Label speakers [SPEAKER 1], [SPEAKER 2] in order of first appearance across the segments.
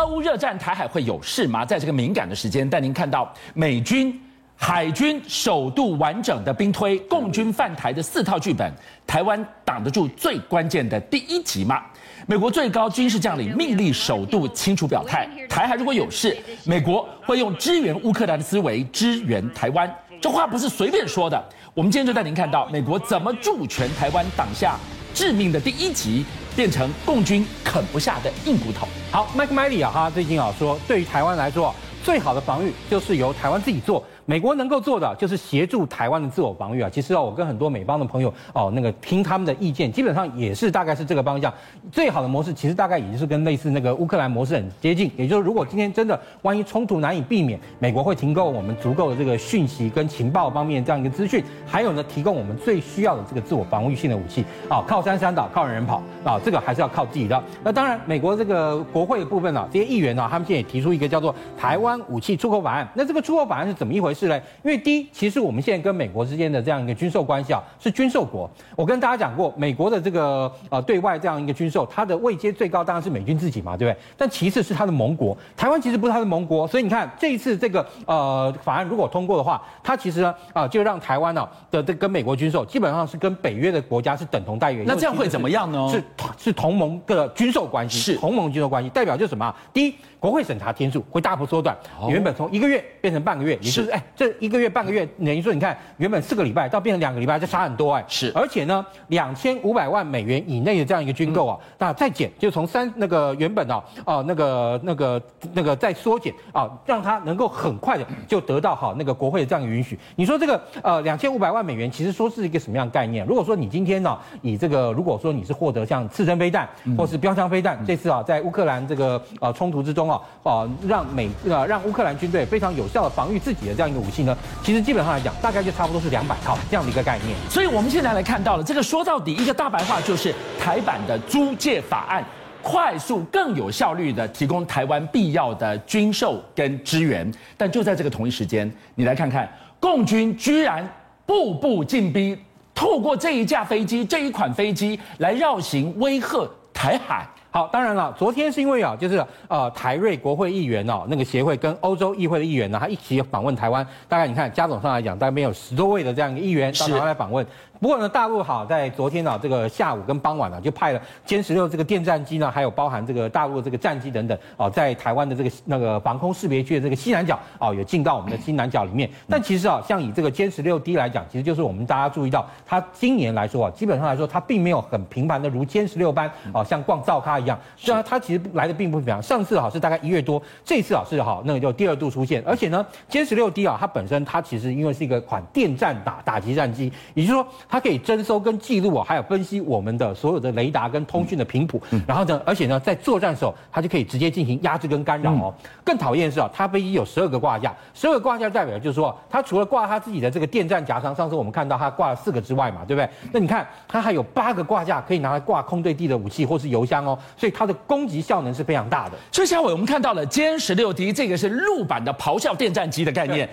[SPEAKER 1] 俄乌热战，台海会有事吗？在这个敏感的时间，带您看到美军海军首度完整的兵推，共军犯台的四套剧本，台湾挡得住最关键的第一集吗？美国最高军事将领命令首度清楚表态，台海如果有事，美国会用支援乌克兰的思维支援台湾。这话不是随便说的。我们今天就带您看到美国怎么助拳台湾挡下致命的第一集，变成共军啃不下的硬骨头。
[SPEAKER 2] 好麦克米利啊，他最近啊说，对于台湾来说，最好的防御就是由台湾自己做。美国能够做的就是协助台湾的自我防御啊。其实啊，我跟很多美方的朋友哦，那个听他们的意见，基本上也是大概是这个方向。最好的模式其实大概也就是跟类似那个乌克兰模式很接近。也就是如果今天真的万一冲突难以避免，美国会提供我们足够的这个讯息跟情报方面这样一个资讯，还有呢，提供我们最需要的这个自我防御性的武器啊。靠山山倒，靠人人跑啊，这个还是要靠自己的。那当然，美国这个国会的部分啊，这些议员呢，他们现在也提出一个叫做台湾武器出口法案。那这个出口法案是怎么一回事嘞？因为第一，其实我们现在跟美国之间的这样一个军售关系啊，是军售国。我跟大家讲过，美国的这个呃对外这样一个军售，它的位阶最高当然是美军自己嘛，对不对？但其次是它的盟国，台湾其实不是它的盟国，所以你看这一次这个呃法案如果通过的话，它其实呢啊、呃、就让台湾呢的这跟美国军售基本上是跟北约的国家是等同待遇。
[SPEAKER 1] 那这样会怎么样呢？
[SPEAKER 2] 是是同盟的军售关系，
[SPEAKER 1] 是
[SPEAKER 2] 同盟军售关系，代表就是什么？第一。国会审查天数会大幅缩短，原本从一个月变成半个月，也就是哎，这一个月半个月，等于说你看原本四个礼拜到变成两个礼拜，就差很多哎。
[SPEAKER 1] 是，
[SPEAKER 2] 而且呢，两千五百万美元以内的这样一个军购啊，那再减就从三那个原本啊哦那个那个那个再缩减啊，让它能够很快的就得到好那个国会的这样一个允许。你说这个呃两千五百万美元，其实说是一个什么样的概念？如果说你今天呢以这个如果说你是获得像刺针飞弹或是标枪飞弹，这次啊在乌克兰这个呃冲突之中啊啊。让美呃让乌克兰军队非常有效的防御自己的这样个武器呢，其实基本上来讲，大概就差不多是两百套这样的一个概念。
[SPEAKER 1] 所以我们现在来看到了这个说到底一个大白话就是台版的租借法案，快速更有效率的提供台湾必要的军售跟支援。但就在这个同一时间，你来看看共军居然步步进逼，透过这一架飞机这一款飞机来绕行威吓台海。
[SPEAKER 2] 好，当然了，昨天是因为啊，就是呃台瑞国会议员哦，那个协会跟欧洲议会的议员呢，他一起访问台湾。大概你看，加总上来讲，大概没有十多位的这样一个议员到台湾来访问。不过呢，大陆好在昨天啊，这个下午跟傍晚呢，就派了歼十六这个电战机呢，还有包含这个大陆的这个战机等等哦，在台湾的这个那个防空识别区的这个西南角哦，有进到我们的西南角里面。但其实啊，像以这个歼十六 D 来讲，其实就是我们大家注意到，它今年来说啊，基本上来说，它并没有很频繁的如歼十六般哦，像逛灶咖一样。虽然它其实来的并不频繁，上次啊是大概一月多，这次啊是好那个就第二度出现。而且呢，歼十六 D 啊，它本身它其实因为是一个款电战打打击战机，也就是说。它可以征收跟记录啊，还有分析我们的所有的雷达跟通讯的频谱，然后呢，而且呢，在作战的时候，它就可以直接进行压制跟干扰哦。更讨厌的是啊，它飞机有十二个挂架，十二个挂架代表就是说，它除了挂它自己的这个电站夹舱，上次我们看到它挂了四个之外嘛，对不对？那你看它还有八个挂架可以拿来挂空对地的武器或是油箱哦，所以它的攻击效能是非常大的。
[SPEAKER 1] 所以下回我们看到了歼十六 D，这个是陆版的咆哮电战机的概念。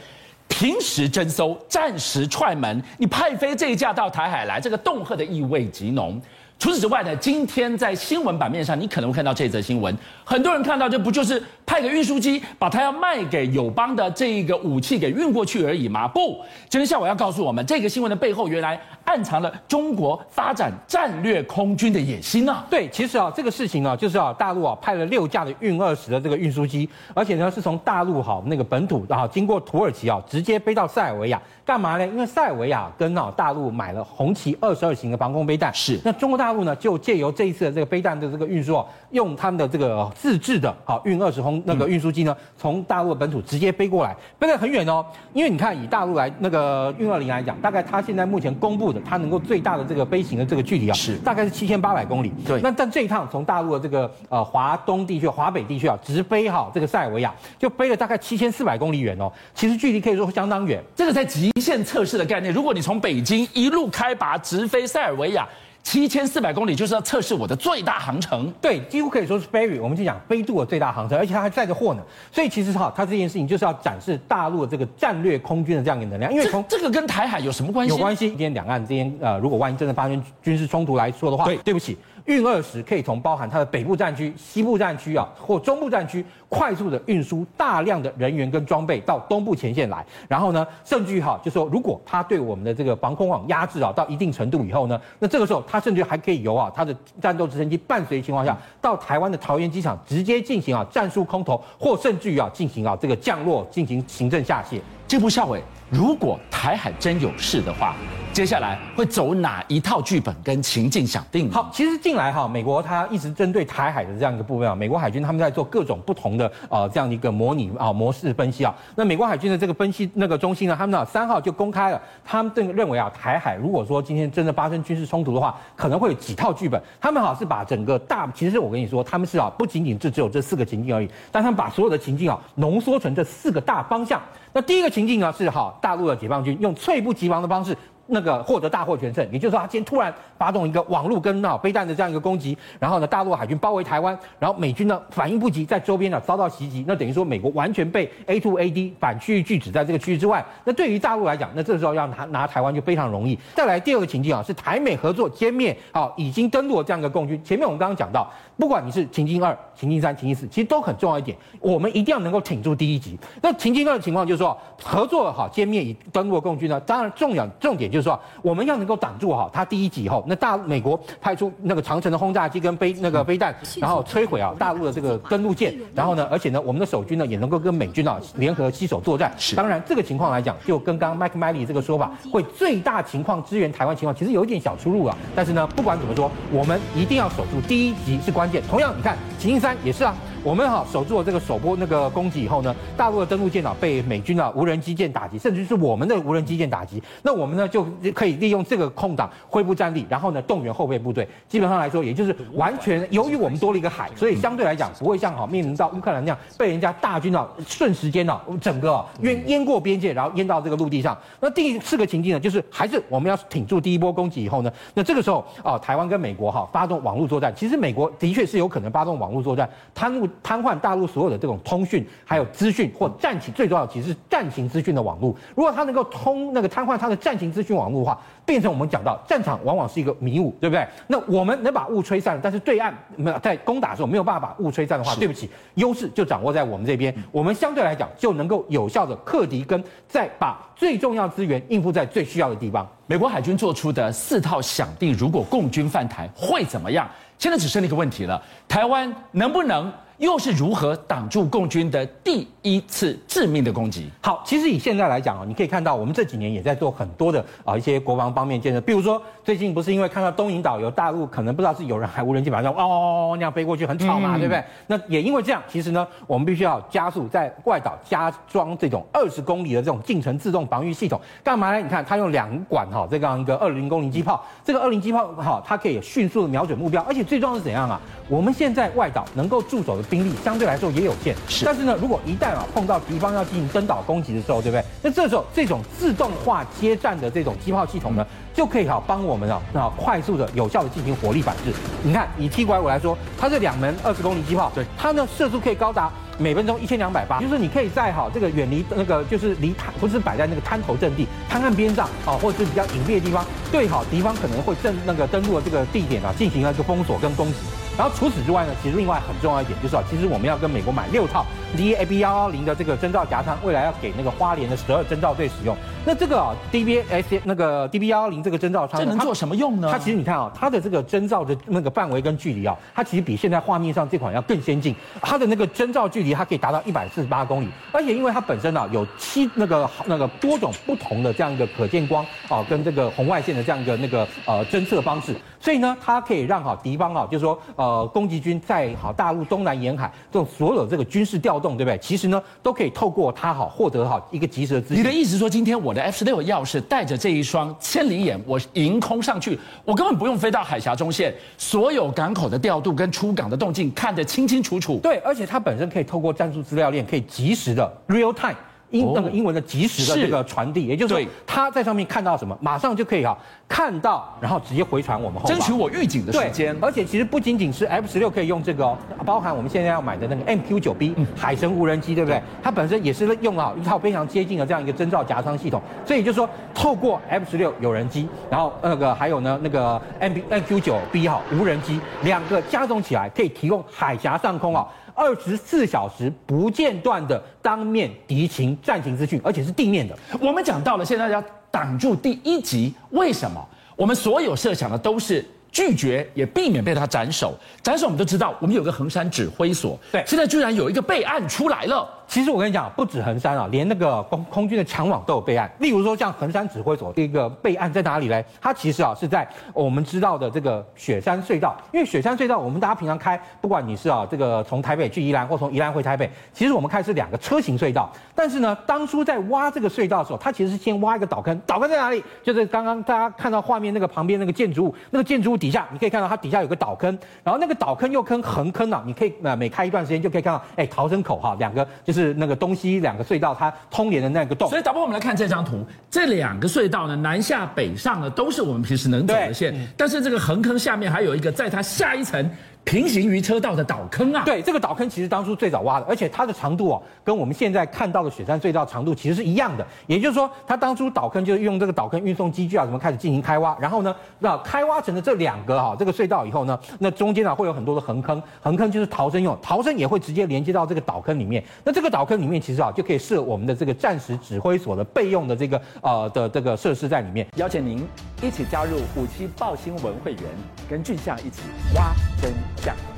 [SPEAKER 1] 平时征收，战时踹门，你派飞这一架到台海来，这个恫吓的意味极浓。除此之外呢，今天在新闻版面上，你可能会看到这则新闻，很多人看到这不就是派个运输机，把它要卖给友邦的这个武器给运过去而已吗？不，今天下午要告诉我们，这个新闻的背后原来暗藏了中国发展战略空军的野心啊！
[SPEAKER 2] 对，其实啊，这个事情啊，就是啊，大陆啊派了六架的运二十的这个运输机，而且呢是从大陆哈那个本土啊经过土耳其啊直接飞到塞尔维亚，干嘛呢？因为塞尔维亚跟啊大陆买了红旗二十二型的防空飞弹，
[SPEAKER 1] 是
[SPEAKER 2] 那中国大。大陆呢，就借由这一次的这个飞弹的这个运输啊，用他们的这个自制的啊运二十轰那个运输机呢，从大陆的本土直接飞过来，飞得很远哦。因为你看，以大陆来那个运二零来讲，大概它现在目前公布的，它能够最大的这个飞行的这个距离啊，是大概是七千八百公里。
[SPEAKER 1] 对，
[SPEAKER 2] 那但这一趟从大陆的这个呃华东地区、华北地区啊，直飞哈这个塞尔维亚，就飞了大概七千四百公里远哦。其实距离可以说相当远，
[SPEAKER 1] 这个在极限测试的概念。如果你从北京一路开拔直飞塞尔维亚。七千四百公里就是要测试我的最大航程，
[SPEAKER 2] 对，几乎可以说是 Sperry，我们就讲飞度的最大航程，而且它还载着货呢。所以其实哈，它这件事情就是要展示大陆的这个战略空军的这样一个能量。因为从
[SPEAKER 1] 这，这个跟台海有什么关系？
[SPEAKER 2] 有关系。今天两岸之间，呃，如果万一真的发生军事冲突来说的话，
[SPEAKER 1] 对，
[SPEAKER 2] 对不起。运二十可以从包含它的北部战区、西部战区啊，或中部战区，快速的运输大量的人员跟装备到东部前线来。然后呢，甚至于哈，就说如果它对我们的这个防空网压制啊到一定程度以后呢，那这个时候它甚至还可以由啊它的战斗直升机伴随情况下，到台湾的桃园机场直接进行啊战术空投，或甚至于啊进行啊这个降落进行行政下线。
[SPEAKER 1] 这部校委，如果台海真有事的话，接下来会走哪一套剧本跟情境想定？
[SPEAKER 2] 好，其实近来哈，美国它一直针对台海的这样一个部分啊，美国海军他们在做各种不同的呃这样一个模拟啊模式分析啊。那美国海军的这个分析那个中心呢，他们呢三号就公开了，他们这个认为啊，台海如果说今天真的发生军事冲突的话，可能会有几套剧本。他们好是把整个大，其实我跟你说，他们是啊不仅仅是只有这四个情境而已，但他们把所有的情境啊浓缩成这四个大方向。那第一个情境呢是哈，大陆的解放军用猝不及防的方式。那个获得大获全胜，也就是说，他今天突然发动一个网络跟啊飞弹的这样一个攻击，然后呢，大陆海军包围台湾，然后美军呢反应不及，在周边呢遭到袭击，那等于说美国完全被 A2AD 反区域拒止在这个区域之外。那对于大陆来讲，那这时候要拿拿台湾就非常容易。再来第二个情境啊，是台美合作歼灭啊已经登陆的这样一个共军。前面我们刚刚讲到，不管你是情境二、情境三、情境四，其实都很重要一点，我们一定要能够挺住第一集。那情境二的情况就是说，合作好歼灭以登陆的共军呢，当然重要重点就是说，我们要能够挡住哈，它第一集以后，那大美国派出那个长城的轰炸机跟飞那个飞弹，然后摧毁啊大陆的这个登陆舰，然后呢，而且呢，我们的守军呢也能够跟美军啊联合携手作战。是，当然这个情况来讲，就跟刚刚 Mike Miley 这个说法，会最大情况支援台湾情况，其实有一点小出入啊。但是呢，不管怎么说，我们一定要守住第一集是关键。同样，你看秦一山也是啊。我们哈守住了这个首波那个攻击以后呢，大陆的登陆舰啊被美军啊无人机舰打击，甚至是我们的无人机舰打击。那我们呢就可以利用这个空档恢复战力，然后呢动员后备部队。基本上来说，也就是完全由于我们多了一个海，所以相对来讲不会像哈面临到乌克兰那样被人家大军啊瞬时间啊整个淹淹过边界，然后淹到这个陆地上。那第四个情境呢，就是还是我们要挺住第一波攻击以后呢，那这个时候啊台湾跟美国哈发动网络作战。其实美国的确是有可能发动网络作战，贪污。瘫痪大陆所有的这种通讯，还有资讯或战情，最重要其实是战情资讯的网络。如果它能够通那个瘫痪它的战情资讯网络的话，变成我们讲到战场往往是一个迷雾，对不对？那我们能把雾吹散，但是对岸没有在攻打的时候没有办法把雾吹散的话，对不起，优势就掌握在我们这边。我们相对来讲就能够有效的克敌，跟再把最重要资源应付在最需要的地方。
[SPEAKER 1] 美国海军做出的四套想定，如果共军犯台会怎么样？现在只剩一个问题了：台湾能不能？又是如何挡住共军的第一次致命的攻击？
[SPEAKER 2] 好，其实以现在来讲啊，你可以看到我们这几年也在做很多的啊一些国防方面建设。比如说最近不是因为看到东引岛有大陆可能不知道是有人还无人机把它哦哦哦那样飞过去很吵嘛，对不对？那也因为这样，其实呢，我们必须要加速在外岛加装这种二十公里的这种近程自动防御系统。干嘛呢？你看它用两管哈这样一个二零公里机炮，这个二零机炮哈它可以迅速的瞄准目标，而且最重要是怎样啊？我们现在外岛能够驻守的兵力相对来说也有限，是。但是呢，如果一旦啊碰到敌方要进行登岛攻击的时候，对不对？那这时候这种自动化接战的这种机炮系统呢，就可以好帮我们啊啊快速的、有效的进行火力反制。你看，以 T 拐五来说，它是两门二十公里机炮，对，它呢射速可以高达每分钟一千两百八，就是你可以在好这个远离那个就是离滩，不是摆在那个滩头阵地、滩岸边上啊，或者是比较隐蔽的地方，对好敌方可能会正那个登陆的这个地点啊，进行了一个封锁跟攻击。然后除此之外呢，其实另外很重要一点就是啊，其实我们要跟美国买六套 DAB 幺幺零的这个侦察夹舱，未来要给那个花莲的十二侦察队使用。那这个啊，DBS 那个 DB 幺幺零这个侦察舱，
[SPEAKER 1] 这能做什么用呢？
[SPEAKER 2] 它其实你看啊，它的这个侦察的那个范围跟距离啊，它其实比现在画面上这款要更先进。它的那个侦察距离，它可以达到一百四十八公里，而且因为它本身啊有七那个那个多种不同的这样一个可见光啊，跟这个红外线的这样一个那个呃侦测方式，所以呢，它可以让好敌方啊，就是说呃。呃，攻击军在好大陆东南沿海这种所有这个军事调动，对不对？其实呢，都可以透过它好获得好一个及时的资讯。
[SPEAKER 1] 你的意思说，今天我的 F 十六要是带着这一双千里眼，我迎空上去，我根本不用飞到海峡中线，所有港口的调度跟出港的动静看得清清楚楚。
[SPEAKER 2] 对，而且它本身可以透过战术资料链，可以及时的 real time。英那个英文的及时的这个传递，也就是说他在上面看到什么，马上就可以哈看到，然后直接回传我们后方，
[SPEAKER 1] 争取我预警的时间。
[SPEAKER 2] 而且其实不仅仅是 F 十六可以用这个，哦包含我们现在要买的那个 MQ 九 B 海神无人机，对不对？它本身也是用了一套非常接近的这样一个征兆夹舱系统，所以就是说透过 F 十六有人机，然后那个还有呢那个 M MQ 九 B 哈无人机两个加总起来，可以提供海峡上空啊。二十四小时不间断的当面敌情战情资讯，而且是地面的。
[SPEAKER 1] 我们讲到了，现在要挡住第一集，为什么？我们所有设想的都是拒绝，也避免被他斩首。斩首我们都知道，我们有个衡山指挥所，对，现在居然有一个备案出来了。
[SPEAKER 2] 其实我跟你讲，不止横山啊，连那个空空军的强网都有备案。例如说，像横山指挥所这个备案在哪里呢？它其实啊是在我们知道的这个雪山隧道。因为雪山隧道，我们大家平常开，不管你是啊这个从台北去宜兰，或从宜兰回台北，其实我们开是两个车型隧道。但是呢，当初在挖这个隧道的时候，它其实是先挖一个岛坑。岛坑在哪里？就是刚刚大家看到画面那个旁边那个建筑物，那个建筑物底下，你可以看到它底下有个岛坑。然后那个岛坑又坑横坑啊，你可以呃每开一段时间就可以看到，哎，逃生口哈，两个就是。是那个东西两个隧道，它通连的那个洞。
[SPEAKER 1] 所以，导播，我们来看这张图，这两个隧道呢，南下北上呢，都是我们平时能走的线。但是这个横坑下面还有一个，在它下一层。平行于车道的岛坑啊，
[SPEAKER 2] 对，这个岛坑其实当初最早挖的，而且它的长度哦，跟我们现在看到的雪山隧道长度其实是一样的。也就是说，它当初岛坑就是用这个岛坑运送机具啊，什么开始进行开挖，然后呢，那开挖成了这两个哈这个隧道以后呢，那中间呢会有很多的横坑，横坑就是逃生用，逃生也会直接连接到这个岛坑里面。那这个岛坑里面其实啊就可以设我们的这个战时指挥所的备用的这个呃的这个设施在里面。
[SPEAKER 1] 邀请您一起加入虎七报新闻会员，跟俊相一起挖真相。